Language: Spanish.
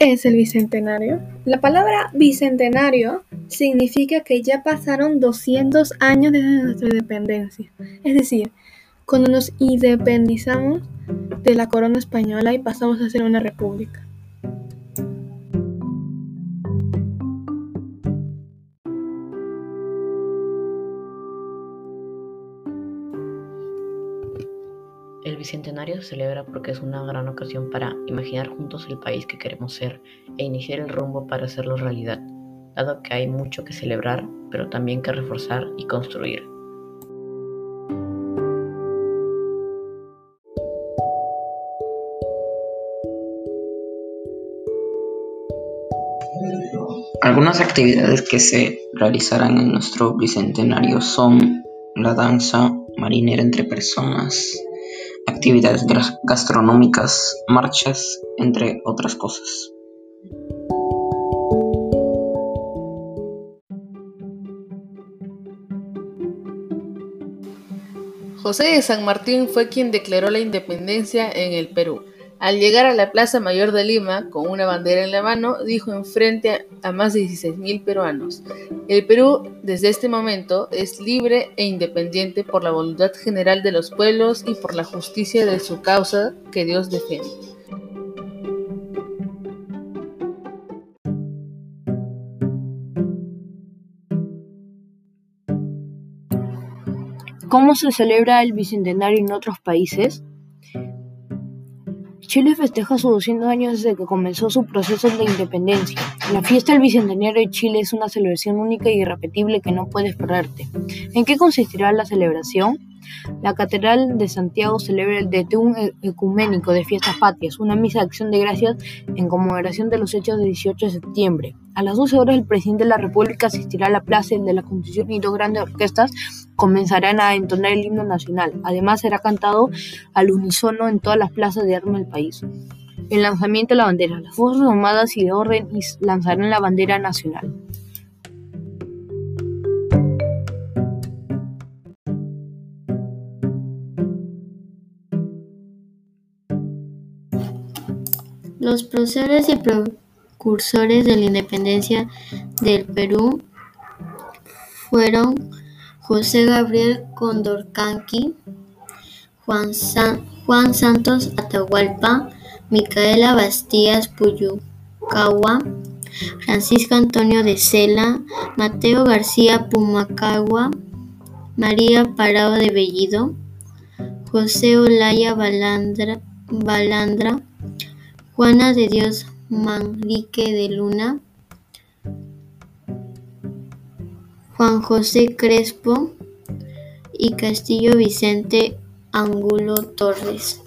es el bicentenario? La palabra bicentenario significa que ya pasaron 200 años desde nuestra independencia. Es decir, cuando nos independizamos de la corona española y pasamos a ser una república. El Bicentenario se celebra porque es una gran ocasión para imaginar juntos el país que queremos ser e iniciar el rumbo para hacerlo realidad, dado que hay mucho que celebrar, pero también que reforzar y construir. Algunas actividades que se realizarán en nuestro bicentenario son la danza marinera entre personas, actividades gastronómicas, marchas, entre otras cosas. José de San Martín fue quien declaró la independencia en el Perú. Al llegar a la Plaza Mayor de Lima, con una bandera en la mano, dijo enfrente a más de 16.000 peruanos, el Perú desde este momento es libre e independiente por la voluntad general de los pueblos y por la justicia de su causa que Dios defiende. ¿Cómo se celebra el Bicentenario en otros países? Chile festeja sus 200 años desde que comenzó su proceso de independencia. La fiesta del Bicentenario de Chile es una celebración única y irrepetible que no puedes perderte. ¿En qué consistirá la celebración? La Catedral de Santiago celebra el Detún Ecuménico de Fiestas Patrias, una misa de acción de gracias en conmemoración de los hechos del 18 de septiembre. A las 12 horas el presidente de la República asistirá a la Plaza de la Constitución y dos grandes orquestas comenzarán a entonar el himno nacional. Además será cantado al unísono en todas las plazas de armas del país. El lanzamiento de la bandera. Las Fuerzas Armadas y de Orden lanzarán la bandera nacional. Los próceres y precursores de la independencia del Perú fueron José Gabriel Condorcanqui, Juan, Santos Atahualpa, Micaela Bastías Puyucagua, Francisco Antonio de Cela, Mateo García Pumacagua, María Parado de Bellido, José Olaya Balandra Juana de Dios Manrique de Luna, Juan José Crespo y Castillo Vicente Angulo Torres.